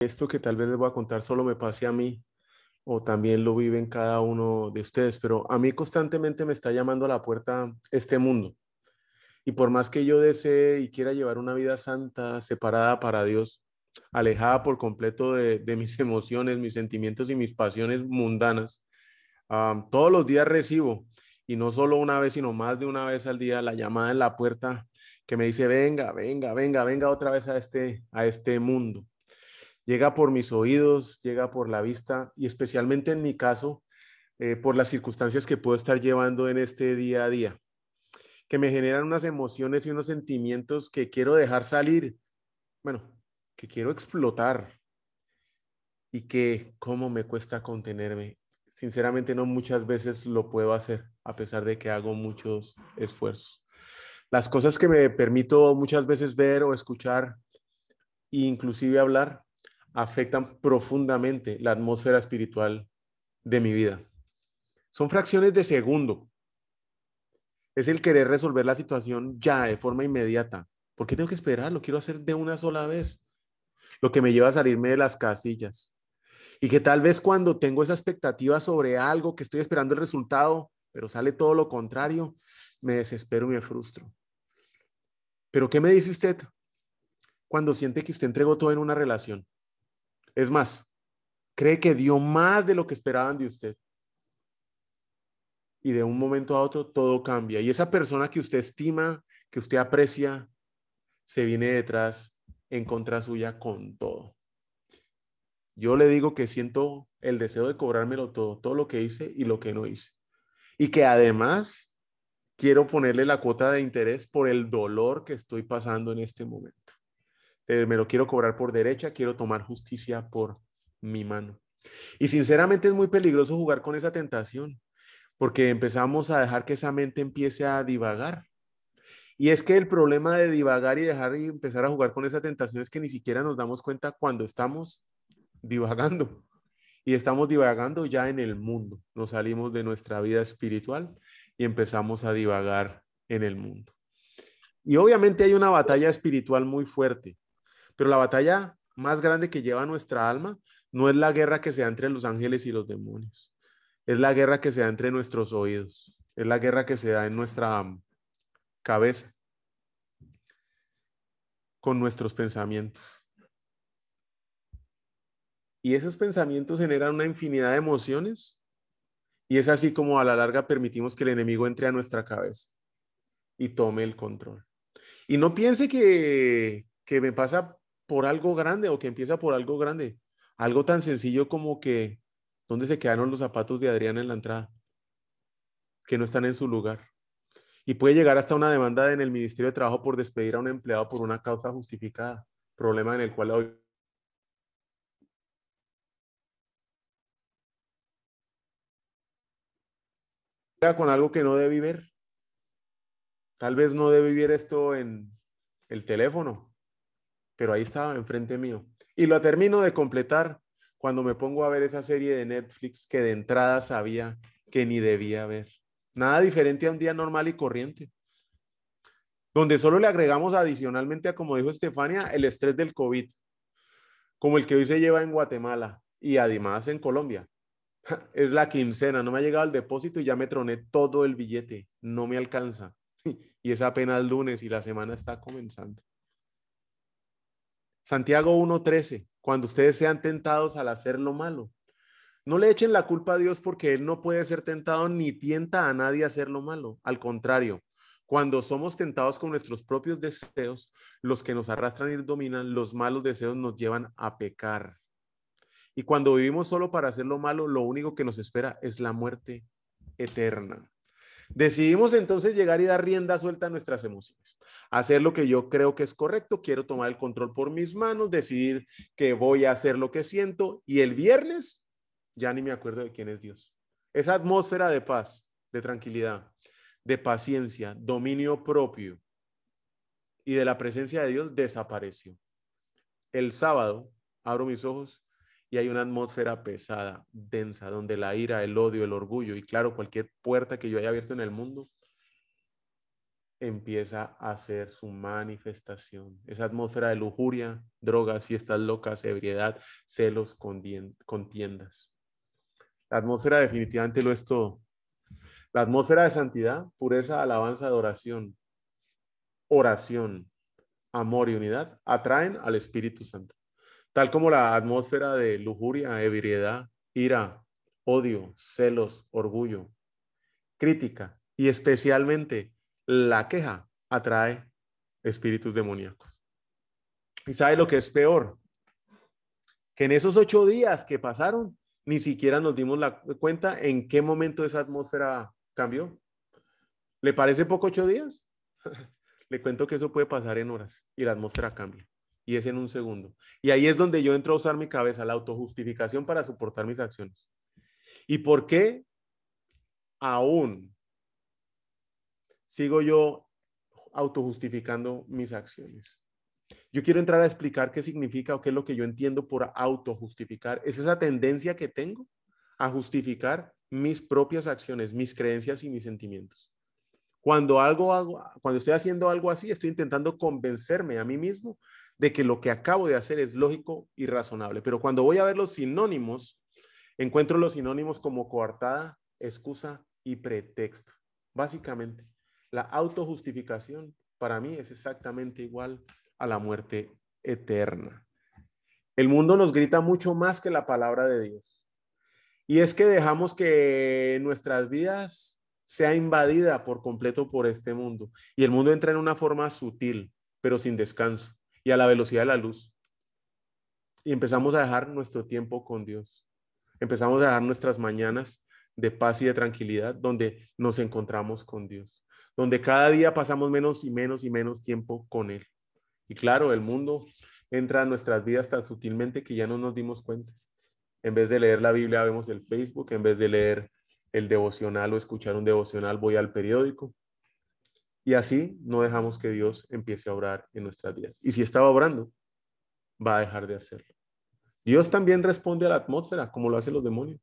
Esto que tal vez les voy a contar solo me pase a mí o también lo viven cada uno de ustedes, pero a mí constantemente me está llamando a la puerta este mundo. Y por más que yo desee y quiera llevar una vida santa, separada para Dios, alejada por completo de, mis emociones, mis sentimientos y mis pasiones mundanas, todos los días recibo, y no solo una vez, sino más de una vez al día, la llamada en la puerta que me dice, venga, venga, venga, venga otra vez a este, a este mundo llega por mis oídos, llega por la vista y especialmente en mi caso, eh, por las circunstancias que puedo estar llevando en este día a día, que me generan unas emociones y unos sentimientos que quiero dejar salir, bueno, que quiero explotar y que cómo me cuesta contenerme. Sinceramente no muchas veces lo puedo hacer, a pesar de que hago muchos esfuerzos. Las cosas que me permito muchas veces ver o escuchar inclusive hablar afectan profundamente la atmósfera espiritual de mi vida. Son fracciones de segundo. Es el querer resolver la situación ya, de forma inmediata. ¿Por qué tengo que esperar? Lo quiero hacer de una sola vez. Lo que me lleva a salirme de las casillas. Y que tal vez cuando tengo esa expectativa sobre algo, que estoy esperando el resultado, pero sale todo lo contrario, me desespero y me frustro. Pero ¿qué me dice usted cuando siente que usted entregó todo en una relación? Es más, cree que dio más de lo que esperaban de usted. Y de un momento a otro todo cambia. Y esa persona que usted estima, que usted aprecia, se viene detrás en contra suya con todo. Yo le digo que siento el deseo de cobrármelo todo, todo lo que hice y lo que no hice. Y que además quiero ponerle la cuota de interés por el dolor que estoy pasando en este momento. Eh, me lo quiero cobrar por derecha, quiero tomar justicia por mi mano. Y sinceramente es muy peligroso jugar con esa tentación, porque empezamos a dejar que esa mente empiece a divagar. Y es que el problema de divagar y dejar y empezar a jugar con esa tentación es que ni siquiera nos damos cuenta cuando estamos divagando. Y estamos divagando ya en el mundo. Nos salimos de nuestra vida espiritual y empezamos a divagar en el mundo. Y obviamente hay una batalla espiritual muy fuerte pero la batalla más grande que lleva nuestra alma no es la guerra que se da entre los ángeles y los demonios. Es la guerra que se da entre nuestros oídos. Es la guerra que se da en nuestra cabeza. Con nuestros pensamientos. Y esos pensamientos generan una infinidad de emociones. Y es así como a la larga permitimos que el enemigo entre a nuestra cabeza y tome el control. Y no piense que, que me pasa por algo grande o que empieza por algo grande. Algo tan sencillo como que, ¿dónde se quedaron los zapatos de Adriana en la entrada? Que no están en su lugar. Y puede llegar hasta una demanda en el Ministerio de Trabajo por despedir a un empleado por una causa justificada, problema en el cual hoy con algo que no debe ver. Tal vez no debe vivir esto en el teléfono, pero ahí estaba enfrente mío. Y lo termino de completar cuando me pongo a ver esa serie de Netflix que de entrada sabía que ni debía ver. Nada diferente a un día normal y corriente. Donde solo le agregamos adicionalmente a, como dijo Estefania, el estrés del COVID, como el que hoy se lleva en Guatemala y además en Colombia. Es la quincena, no me ha llegado el depósito y ya me troné todo el billete, no me alcanza. Y es apenas lunes y la semana está comenzando. Santiago 1.13, cuando ustedes sean tentados al hacer lo malo. No le echen la culpa a Dios porque Él no puede ser tentado ni tienta a nadie a hacer lo malo. Al contrario, cuando somos tentados con nuestros propios deseos, los que nos arrastran y dominan, los malos deseos nos llevan a pecar. Y cuando vivimos solo para hacer lo malo, lo único que nos espera es la muerte eterna. Decidimos entonces llegar y dar rienda suelta a nuestras emociones, hacer lo que yo creo que es correcto, quiero tomar el control por mis manos, decidir que voy a hacer lo que siento y el viernes ya ni me acuerdo de quién es Dios. Esa atmósfera de paz, de tranquilidad, de paciencia, dominio propio y de la presencia de Dios desapareció. El sábado abro mis ojos y hay una atmósfera pesada, densa, donde la ira, el odio, el orgullo y claro, cualquier puerta que yo haya abierto en el mundo empieza a hacer su manifestación. Esa atmósfera de lujuria, drogas, fiestas locas, ebriedad, celos, contiendas. La atmósfera definitivamente lo es todo. La atmósfera de santidad, pureza, alabanza, adoración, oración, amor y unidad atraen al Espíritu Santo tal como la atmósfera de lujuria, ebriedad, ira, odio, celos, orgullo, crítica y especialmente la queja atrae espíritus demoníacos. ¿Y sabe lo que es peor? Que en esos ocho días que pasaron, ni siquiera nos dimos la cuenta en qué momento esa atmósfera cambió. ¿Le parece poco ocho días? Le cuento que eso puede pasar en horas y la atmósfera cambia y es en un segundo. Y ahí es donde yo entro a usar mi cabeza, la autojustificación para soportar mis acciones. ¿Y por qué aún sigo yo autojustificando mis acciones? Yo quiero entrar a explicar qué significa o qué es lo que yo entiendo por autojustificar. Es esa tendencia que tengo a justificar mis propias acciones, mis creencias y mis sentimientos. Cuando algo hago, cuando estoy haciendo algo así, estoy intentando convencerme a mí mismo de que lo que acabo de hacer es lógico y razonable. Pero cuando voy a ver los sinónimos, encuentro los sinónimos como coartada, excusa y pretexto. Básicamente, la autojustificación para mí es exactamente igual a la muerte eterna. El mundo nos grita mucho más que la palabra de Dios. Y es que dejamos que nuestras vidas sea invadida por completo por este mundo. Y el mundo entra en una forma sutil, pero sin descanso y a la velocidad de la luz. Y empezamos a dejar nuestro tiempo con Dios. Empezamos a dejar nuestras mañanas de paz y de tranquilidad donde nos encontramos con Dios, donde cada día pasamos menos y menos y menos tiempo con Él. Y claro, el mundo entra en nuestras vidas tan sutilmente que ya no nos dimos cuenta. En vez de leer la Biblia, vemos el Facebook, en vez de leer el devocional o escuchar un devocional, voy al periódico, y así no dejamos que Dios empiece a orar en nuestras vidas. Y si estaba orando, va a dejar de hacerlo. Dios también responde a la atmósfera, como lo hacen los demonios.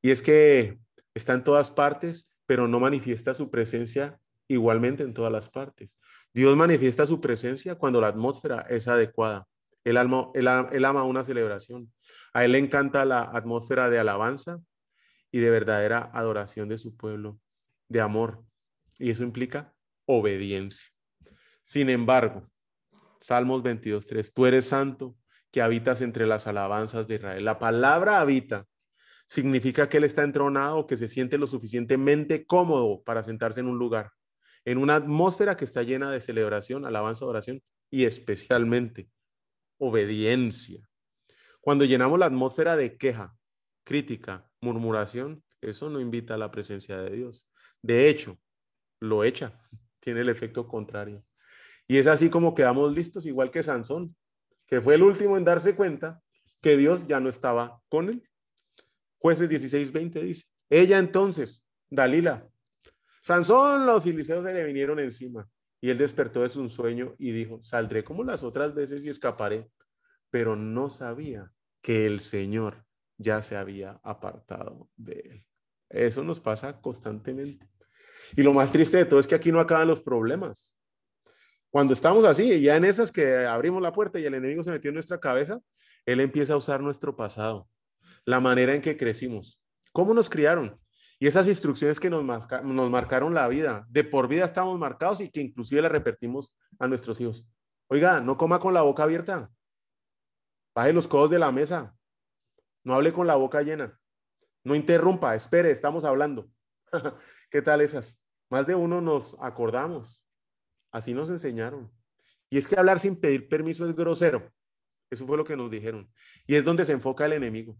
Y es que está en todas partes, pero no manifiesta su presencia igualmente en todas las partes. Dios manifiesta su presencia cuando la atmósfera es adecuada. Él, él ama una celebración. A él le encanta la atmósfera de alabanza y de verdadera adoración de su pueblo, de amor. Y eso implica obediencia. Sin embargo, Salmos 22.3, tú eres santo que habitas entre las alabanzas de Israel. La palabra habita significa que él está entronado, que se siente lo suficientemente cómodo para sentarse en un lugar, en una atmósfera que está llena de celebración, alabanza, oración y especialmente obediencia. Cuando llenamos la atmósfera de queja, crítica, murmuración, eso no invita a la presencia de Dios. De hecho, lo echa, tiene el efecto contrario. Y es así como quedamos listos, igual que Sansón, que fue el último en darse cuenta que Dios ya no estaba con él. Jueces 16, 20 dice, ella entonces, Dalila, Sansón, los filisteos se le vinieron encima y él despertó de su sueño y dijo, saldré como las otras veces y escaparé, pero no sabía que el Señor ya se había apartado de él. Eso nos pasa constantemente. Y lo más triste de todo es que aquí no acaban los problemas. Cuando estamos así, ya en esas que abrimos la puerta y el enemigo se metió en nuestra cabeza, él empieza a usar nuestro pasado, la manera en que crecimos, cómo nos criaron y esas instrucciones que nos, nos marcaron la vida. De por vida estamos marcados y que inclusive le repetimos a nuestros hijos. Oiga, no coma con la boca abierta. Baje los codos de la mesa. No hable con la boca llena. No interrumpa, espere, estamos hablando. ¿Qué tal esas? Más de uno nos acordamos. Así nos enseñaron. Y es que hablar sin pedir permiso es grosero. Eso fue lo que nos dijeron. Y es donde se enfoca el enemigo.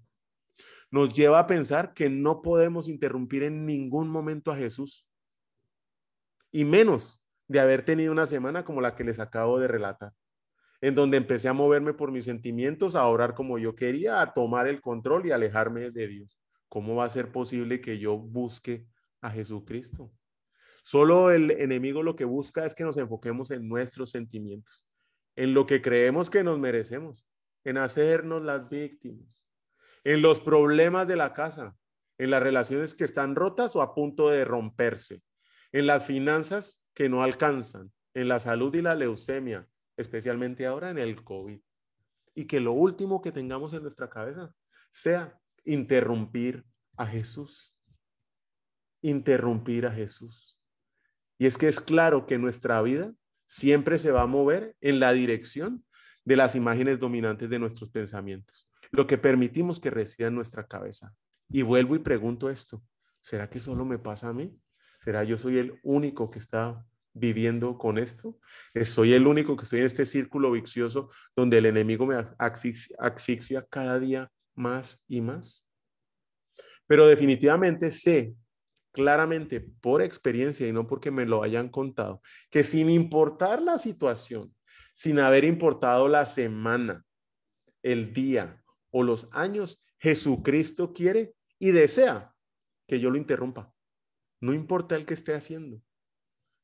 Nos lleva a pensar que no podemos interrumpir en ningún momento a Jesús y menos de haber tenido una semana como la que les acabo de relatar, en donde empecé a moverme por mis sentimientos, a orar como yo quería, a tomar el control y alejarme de Dios. ¿Cómo va a ser posible que yo busque a Jesucristo? Solo el enemigo lo que busca es que nos enfoquemos en nuestros sentimientos, en lo que creemos que nos merecemos, en hacernos las víctimas, en los problemas de la casa, en las relaciones que están rotas o a punto de romperse, en las finanzas que no alcanzan, en la salud y la leucemia, especialmente ahora en el COVID. Y que lo último que tengamos en nuestra cabeza sea interrumpir a Jesús. Interrumpir a Jesús. Y es que es claro que nuestra vida siempre se va a mover en la dirección de las imágenes dominantes de nuestros pensamientos, lo que permitimos que resida en nuestra cabeza. Y vuelvo y pregunto esto, ¿será que solo me pasa a mí? ¿Será yo soy el único que está viviendo con esto? ¿Soy el único que estoy en este círculo vicioso donde el enemigo me asfixia, asfixia cada día más y más? Pero definitivamente sé claramente por experiencia y no porque me lo hayan contado, que sin importar la situación, sin haber importado la semana, el día o los años, Jesucristo quiere y desea que yo lo interrumpa. No importa el que esté haciendo,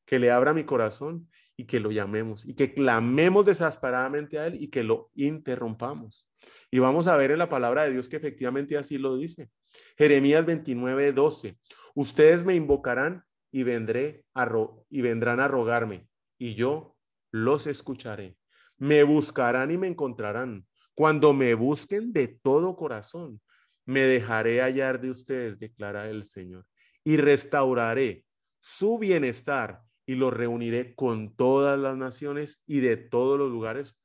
que le abra mi corazón y que lo llamemos y que clamemos desesperadamente a Él y que lo interrumpamos. Y vamos a ver en la palabra de Dios que efectivamente así lo dice. Jeremías 29, 12. Ustedes me invocarán y, vendré a y vendrán a rogarme, y yo los escucharé. Me buscarán y me encontrarán. Cuando me busquen de todo corazón, me dejaré hallar de ustedes, declara el Señor, y restauraré su bienestar y los reuniré con todas las naciones y de todos los lugares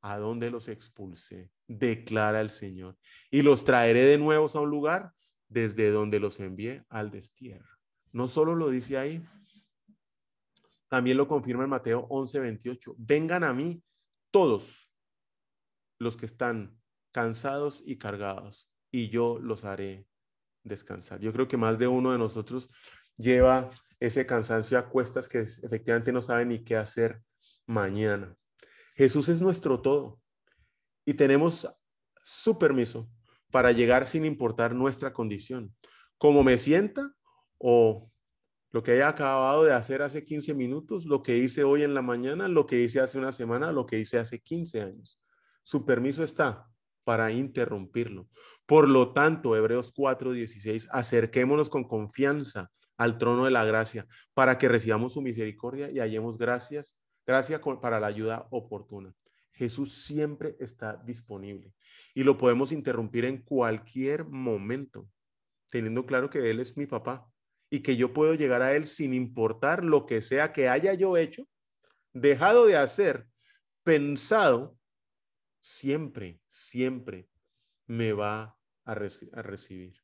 a donde los expulsé, declara el Señor. Y los traeré de nuevo a un lugar desde donde los envié al destierro. No solo lo dice ahí, también lo confirma en Mateo 11, 28. Vengan a mí todos los que están cansados y cargados, y yo los haré descansar. Yo creo que más de uno de nosotros lleva ese cansancio a cuestas que efectivamente no sabe ni qué hacer mañana. Jesús es nuestro todo y tenemos su permiso para llegar sin importar nuestra condición. Como me sienta o lo que haya acabado de hacer hace 15 minutos, lo que hice hoy en la mañana, lo que hice hace una semana, lo que hice hace 15 años. Su permiso está para interrumpirlo. Por lo tanto, Hebreos 4:16, acerquémonos con confianza al trono de la gracia para que recibamos su misericordia y hallemos gracias, gracia para la ayuda oportuna. Jesús siempre está disponible y lo podemos interrumpir en cualquier momento, teniendo claro que Él es mi papá y que yo puedo llegar a Él sin importar lo que sea que haya yo hecho, dejado de hacer, pensado, siempre, siempre me va a, recibir.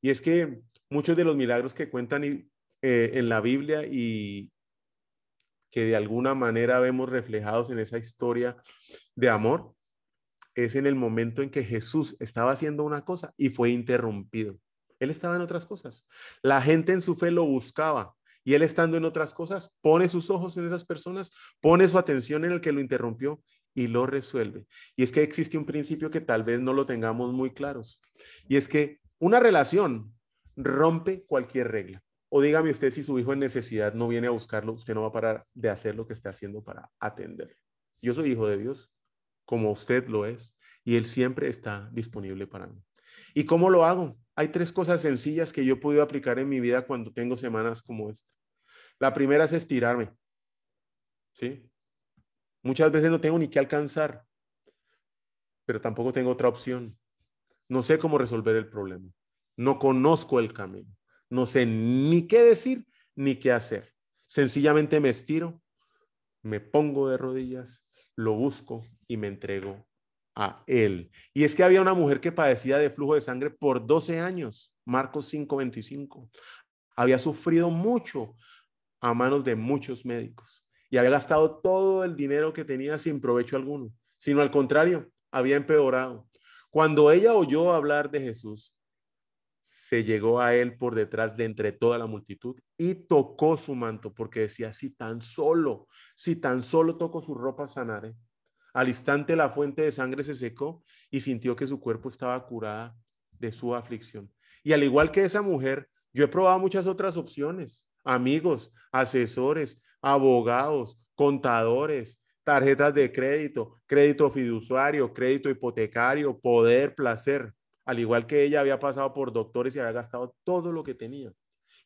Y es que muchos de los milagros que cuentan eh, en la Biblia y, que de alguna manera vemos reflejados en esa historia de amor, es en el momento en que Jesús estaba haciendo una cosa y fue interrumpido. Él estaba en otras cosas. La gente en su fe lo buscaba y él estando en otras cosas pone sus ojos en esas personas, pone su atención en el que lo interrumpió y lo resuelve. Y es que existe un principio que tal vez no lo tengamos muy claros. Y es que una relación rompe cualquier regla. O dígame usted si su hijo en necesidad no viene a buscarlo, usted no va a parar de hacer lo que esté haciendo para atender. Yo soy hijo de Dios, como usted lo es, y Él siempre está disponible para mí. ¿Y cómo lo hago? Hay tres cosas sencillas que yo he podido aplicar en mi vida cuando tengo semanas como esta. La primera es estirarme. ¿Sí? Muchas veces no tengo ni que alcanzar, pero tampoco tengo otra opción. No sé cómo resolver el problema. No conozco el camino. No sé ni qué decir ni qué hacer. Sencillamente me estiro, me pongo de rodillas, lo busco y me entrego a él. Y es que había una mujer que padecía de flujo de sangre por 12 años, Marcos 5:25. Había sufrido mucho a manos de muchos médicos y había gastado todo el dinero que tenía sin provecho alguno, sino al contrario, había empeorado. Cuando ella oyó hablar de Jesús, se llegó a él por detrás de entre toda la multitud y tocó su manto, porque decía, si tan solo, si tan solo toco su ropa, sanaré. Al instante la fuente de sangre se secó y sintió que su cuerpo estaba curada de su aflicción. Y al igual que esa mujer, yo he probado muchas otras opciones, amigos, asesores, abogados, contadores, tarjetas de crédito, crédito fiduciario, crédito hipotecario, poder, placer. Al igual que ella había pasado por doctores y había gastado todo lo que tenía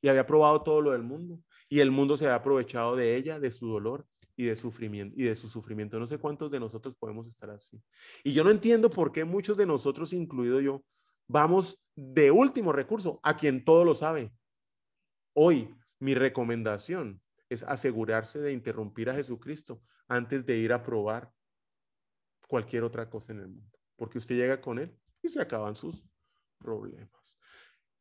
y había probado todo lo del mundo y el mundo se había aprovechado de ella, de su dolor y de sufrimiento y de su sufrimiento. No sé cuántos de nosotros podemos estar así. Y yo no entiendo por qué muchos de nosotros, incluido yo, vamos de último recurso a quien todo lo sabe. Hoy mi recomendación es asegurarse de interrumpir a Jesucristo antes de ir a probar cualquier otra cosa en el mundo, porque usted llega con él se acaban sus problemas.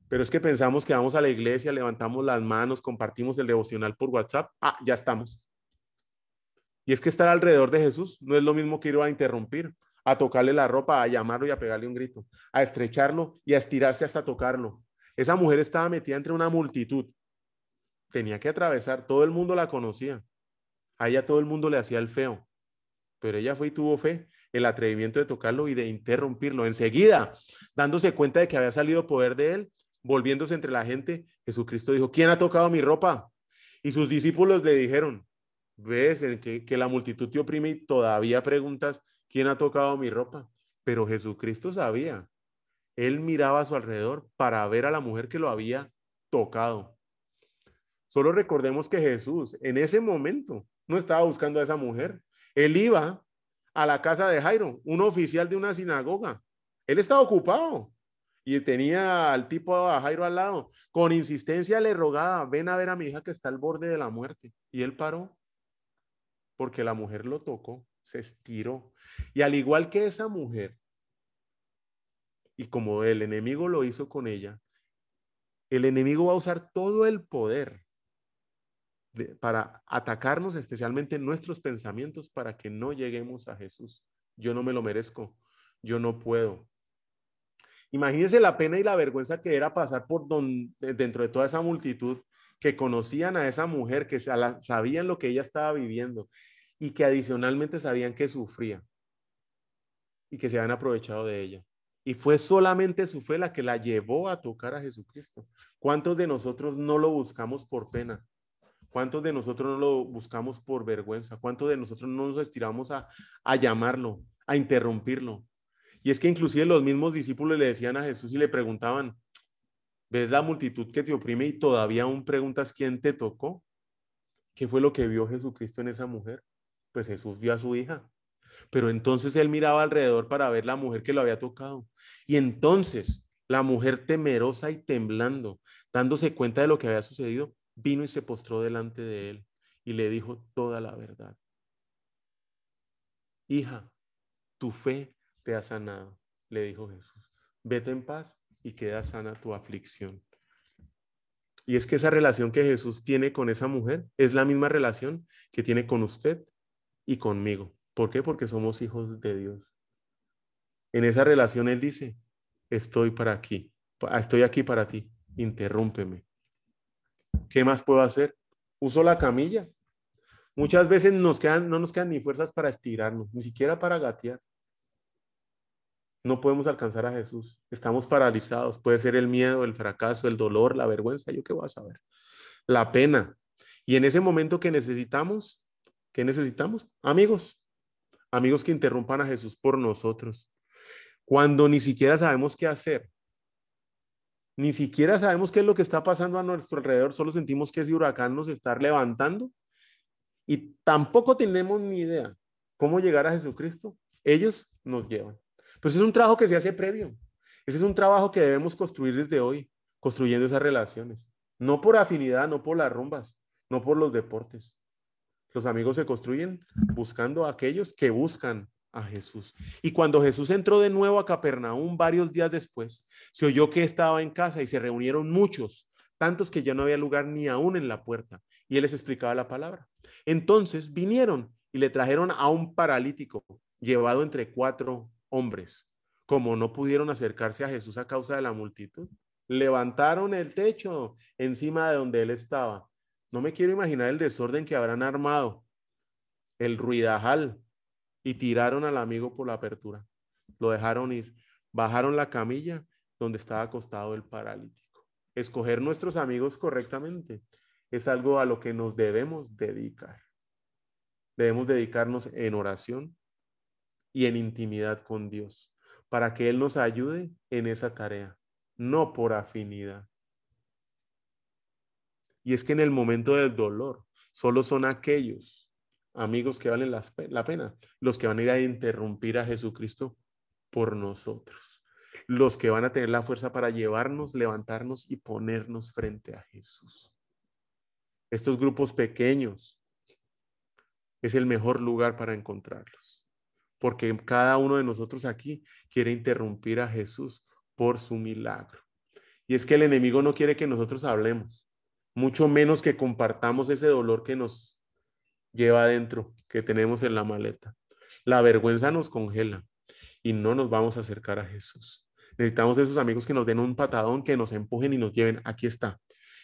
Pero es que pensamos que vamos a la iglesia, levantamos las manos, compartimos el devocional por WhatsApp, ah, ya estamos. Y es que estar alrededor de Jesús no es lo mismo que ir a interrumpir, a tocarle la ropa, a llamarlo y a pegarle un grito, a estrecharlo y a estirarse hasta tocarlo. Esa mujer estaba metida entre una multitud. Tenía que atravesar, todo el mundo la conocía. A ella todo el mundo le hacía el feo, pero ella fue y tuvo fe, el atrevimiento de tocarlo y de interrumpirlo. Enseguida, dándose cuenta de que había salido poder de él, volviéndose entre la gente, Jesucristo dijo, ¿quién ha tocado mi ropa? Y sus discípulos le dijeron, ves que, que la multitud te oprime y todavía preguntas, ¿quién ha tocado mi ropa? Pero Jesucristo sabía. Él miraba a su alrededor para ver a la mujer que lo había tocado. Solo recordemos que Jesús en ese momento no estaba buscando a esa mujer. Él iba a la casa de Jairo, un oficial de una sinagoga. Él estaba ocupado y tenía al tipo Jairo al lado. Con insistencia le rogaba, ven a ver a mi hija que está al borde de la muerte. Y él paró porque la mujer lo tocó, se estiró. Y al igual que esa mujer, y como el enemigo lo hizo con ella, el enemigo va a usar todo el poder para atacarnos, especialmente nuestros pensamientos, para que no lleguemos a Jesús. Yo no me lo merezco, yo no puedo. Imagínense la pena y la vergüenza que era pasar por dentro de toda esa multitud que conocían a esa mujer, que sabían lo que ella estaba viviendo y que adicionalmente sabían que sufría y que se habían aprovechado de ella. Y fue solamente su fe la que la llevó a tocar a Jesucristo. ¿Cuántos de nosotros no lo buscamos por pena? ¿Cuántos de nosotros no lo buscamos por vergüenza? ¿Cuántos de nosotros no nos estiramos a, a llamarlo, a interrumpirlo? Y es que inclusive los mismos discípulos le decían a Jesús y le preguntaban, ¿ves la multitud que te oprime y todavía aún preguntas quién te tocó? ¿Qué fue lo que vio Jesucristo en esa mujer? Pues Jesús vio a su hija. Pero entonces él miraba alrededor para ver la mujer que lo había tocado. Y entonces la mujer temerosa y temblando, dándose cuenta de lo que había sucedido, vino y se postró delante de él y le dijo toda la verdad. Hija, tu fe te ha sanado, le dijo Jesús. Vete en paz y queda sana tu aflicción. Y es que esa relación que Jesús tiene con esa mujer es la misma relación que tiene con usted y conmigo. ¿Por qué? Porque somos hijos de Dios. En esa relación Él dice, estoy para aquí, estoy aquí para ti, interrúmpeme, ¿Qué más puedo hacer? Uso la camilla. Muchas veces nos quedan, no nos quedan ni fuerzas para estirarnos, ni siquiera para gatear. No podemos alcanzar a Jesús. Estamos paralizados. Puede ser el miedo, el fracaso, el dolor, la vergüenza. ¿Yo qué voy a saber? La pena. Y en ese momento que necesitamos, ¿qué necesitamos? Amigos. Amigos que interrumpan a Jesús por nosotros. Cuando ni siquiera sabemos qué hacer, ni siquiera sabemos qué es lo que está pasando a nuestro alrededor, solo sentimos que ese huracán nos está levantando y tampoco tenemos ni idea cómo llegar a Jesucristo. Ellos nos llevan. Pues es un trabajo que se hace previo. Ese es un trabajo que debemos construir desde hoy, construyendo esas relaciones. No por afinidad, no por las rumbas, no por los deportes. Los amigos se construyen buscando a aquellos que buscan a Jesús. Y cuando Jesús entró de nuevo a Capernaum varios días después, se oyó que estaba en casa y se reunieron muchos, tantos que ya no había lugar ni aún en la puerta, y él les explicaba la palabra. Entonces vinieron y le trajeron a un paralítico llevado entre cuatro hombres. Como no pudieron acercarse a Jesús a causa de la multitud, levantaron el techo encima de donde él estaba. No me quiero imaginar el desorden que habrán armado, el ruidajal, y tiraron al amigo por la apertura. Lo dejaron ir. Bajaron la camilla donde estaba acostado el paralítico. Escoger nuestros amigos correctamente es algo a lo que nos debemos dedicar. Debemos dedicarnos en oración y en intimidad con Dios para que Él nos ayude en esa tarea, no por afinidad. Y es que en el momento del dolor, solo son aquellos amigos que valen la pena, los que van a ir a interrumpir a Jesucristo por nosotros, los que van a tener la fuerza para llevarnos, levantarnos y ponernos frente a Jesús. Estos grupos pequeños es el mejor lugar para encontrarlos, porque cada uno de nosotros aquí quiere interrumpir a Jesús por su milagro. Y es que el enemigo no quiere que nosotros hablemos, mucho menos que compartamos ese dolor que nos lleva adentro, que tenemos en la maleta. La vergüenza nos congela y no nos vamos a acercar a Jesús. Necesitamos esos amigos que nos den un patadón, que nos empujen y nos lleven, aquí está,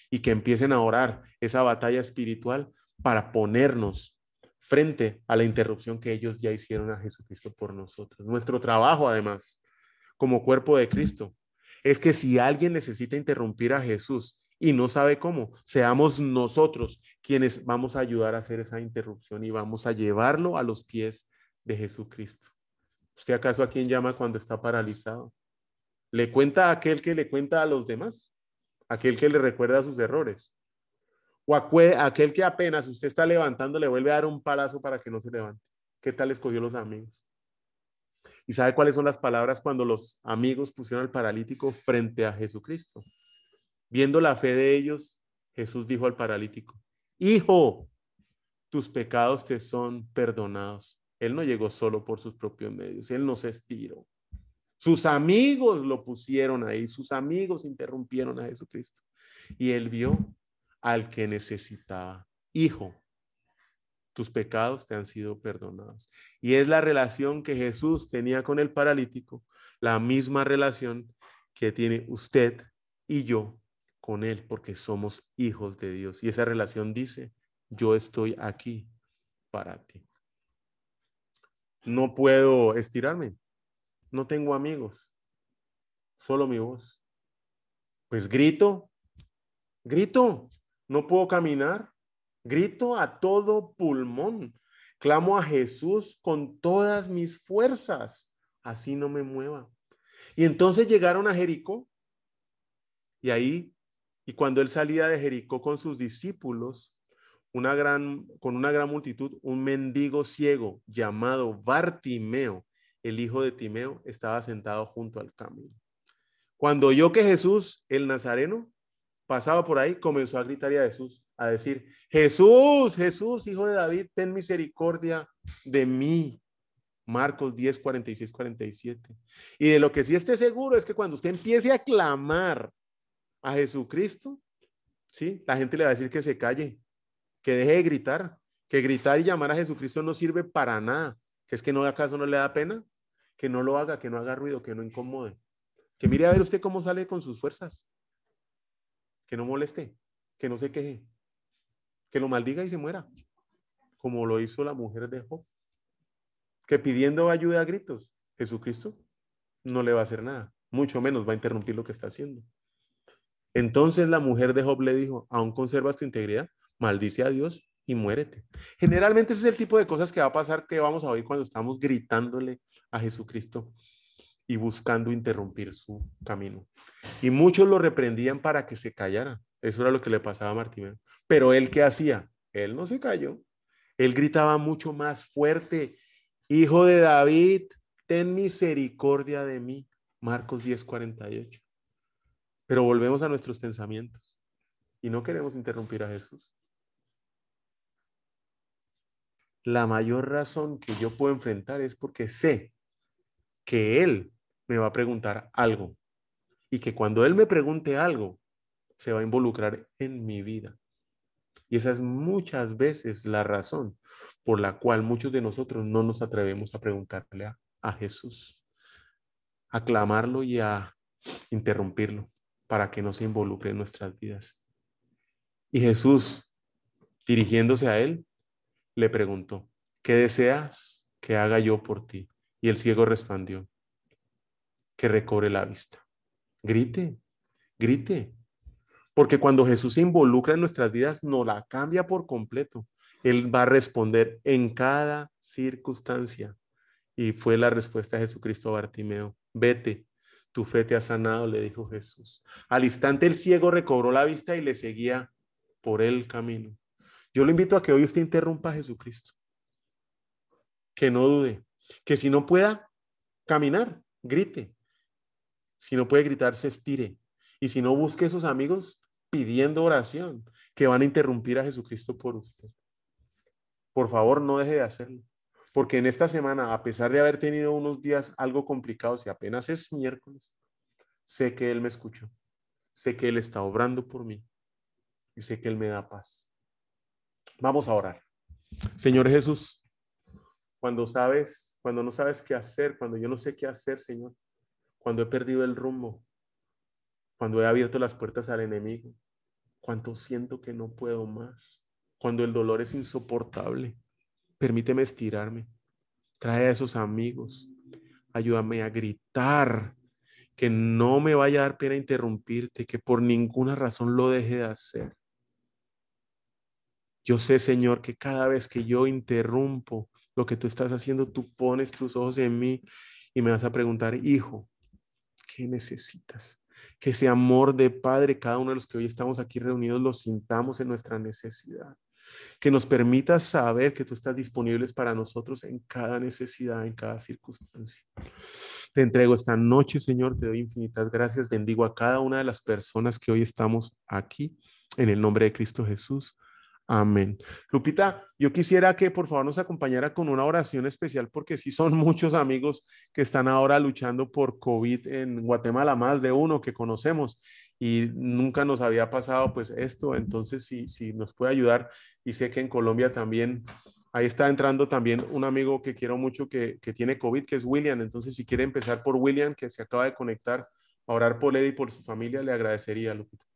y que empiecen a orar esa batalla espiritual para ponernos frente a la interrupción que ellos ya hicieron a Jesucristo por nosotros. Nuestro trabajo, además, como cuerpo de Cristo, es que si alguien necesita interrumpir a Jesús y no sabe cómo, seamos nosotros quienes vamos a ayudar a hacer esa interrupción y vamos a llevarlo a los pies de Jesucristo. ¿Usted acaso a quién llama cuando está paralizado? ¿Le cuenta a aquel que le cuenta a los demás? ¿Aquel que le recuerda sus errores? ¿O aquel que apenas usted está levantando le vuelve a dar un palazo para que no se levante? ¿Qué tal escogió los amigos? ¿Y sabe cuáles son las palabras cuando los amigos pusieron al paralítico frente a Jesucristo? Viendo la fe de ellos, Jesús dijo al paralítico, Hijo, tus pecados te son perdonados. Él no llegó solo por sus propios medios, él no se estiró. Sus amigos lo pusieron ahí, sus amigos interrumpieron a Jesucristo. Y él vio al que necesitaba. Hijo, tus pecados te han sido perdonados. Y es la relación que Jesús tenía con el paralítico, la misma relación que tiene usted y yo con Él porque somos hijos de Dios. Y esa relación dice, yo estoy aquí para ti. No puedo estirarme. No tengo amigos. Solo mi voz. Pues grito, grito. No puedo caminar. Grito a todo pulmón. Clamo a Jesús con todas mis fuerzas. Así no me mueva. Y entonces llegaron a Jericó. Y ahí y cuando él salía de Jericó con sus discípulos, una gran, con una gran multitud, un mendigo ciego llamado Bartimeo, el hijo de Timeo, estaba sentado junto al camino. Cuando oyó que Jesús, el Nazareno, pasaba por ahí, comenzó a gritar a Jesús, a decir, Jesús, Jesús, hijo de David, ten misericordia de mí. Marcos 10, 46, 47. Y de lo que sí esté seguro es que cuando usted empiece a clamar a Jesucristo, ¿sí? La gente le va a decir que se calle, que deje de gritar, que gritar y llamar a Jesucristo no sirve para nada, que es que no acaso no le da pena, que no lo haga, que no haga ruido, que no incomode, que mire a ver usted cómo sale con sus fuerzas, que no moleste, que no se queje, que lo maldiga y se muera, como lo hizo la mujer de Job, que pidiendo ayuda a gritos, Jesucristo no le va a hacer nada, mucho menos va a interrumpir lo que está haciendo. Entonces la mujer de Job le dijo, aún conservas tu integridad, maldice a Dios y muérete. Generalmente ese es el tipo de cosas que va a pasar que vamos a oír cuando estamos gritándole a Jesucristo y buscando interrumpir su camino. Y muchos lo reprendían para que se callara. Eso era lo que le pasaba a Martín. Pero él qué hacía? Él no se cayó. Él gritaba mucho más fuerte, Hijo de David, ten misericordia de mí. Marcos 10:48. Pero volvemos a nuestros pensamientos y no queremos interrumpir a Jesús. La mayor razón que yo puedo enfrentar es porque sé que Él me va a preguntar algo y que cuando Él me pregunte algo, se va a involucrar en mi vida. Y esa es muchas veces la razón por la cual muchos de nosotros no nos atrevemos a preguntarle a, a Jesús, a clamarlo y a interrumpirlo para que no se involucre en nuestras vidas. Y Jesús, dirigiéndose a él, le preguntó, ¿qué deseas que haga yo por ti? Y el ciego respondió, que recobre la vista. Grite, grite. Porque cuando Jesús se involucra en nuestras vidas, no la cambia por completo. Él va a responder en cada circunstancia. Y fue la respuesta de Jesucristo a Bartimeo. Vete, tu fe te ha sanado, le dijo Jesús. Al instante el ciego recobró la vista y le seguía por el camino. Yo lo invito a que hoy usted interrumpa a Jesucristo. Que no dude. Que si no pueda caminar, grite. Si no puede gritar, se estire. Y si no, busque a esos amigos pidiendo oración que van a interrumpir a Jesucristo por usted. Por favor, no deje de hacerlo. Porque en esta semana, a pesar de haber tenido unos días algo complicados y apenas es miércoles, sé que Él me escuchó, sé que Él está obrando por mí y sé que Él me da paz. Vamos a orar. Señor Jesús, cuando sabes, cuando no sabes qué hacer, cuando yo no sé qué hacer, Señor, cuando he perdido el rumbo, cuando he abierto las puertas al enemigo, cuando siento que no puedo más, cuando el dolor es insoportable. Permíteme estirarme. Trae a esos amigos. Ayúdame a gritar. Que no me vaya a dar pena interrumpirte, que por ninguna razón lo deje de hacer. Yo sé, Señor, que cada vez que yo interrumpo lo que tú estás haciendo, tú pones tus ojos en mí y me vas a preguntar, hijo, ¿qué necesitas? Que ese amor de Padre, cada uno de los que hoy estamos aquí reunidos, lo sintamos en nuestra necesidad que nos permita saber que tú estás disponible para nosotros en cada necesidad, en cada circunstancia. Te entrego esta noche, Señor, te doy infinitas gracias, bendigo a cada una de las personas que hoy estamos aquí, en el nombre de Cristo Jesús. Amén. Lupita, yo quisiera que por favor nos acompañara con una oración especial porque sí son muchos amigos que están ahora luchando por COVID en Guatemala, más de uno que conocemos y nunca nos había pasado pues esto, entonces si, si nos puede ayudar y sé que en Colombia también, ahí está entrando también un amigo que quiero mucho que, que tiene COVID, que es William, entonces si quiere empezar por William, que se acaba de conectar, a orar por él y por su familia, le agradecería, Lupita.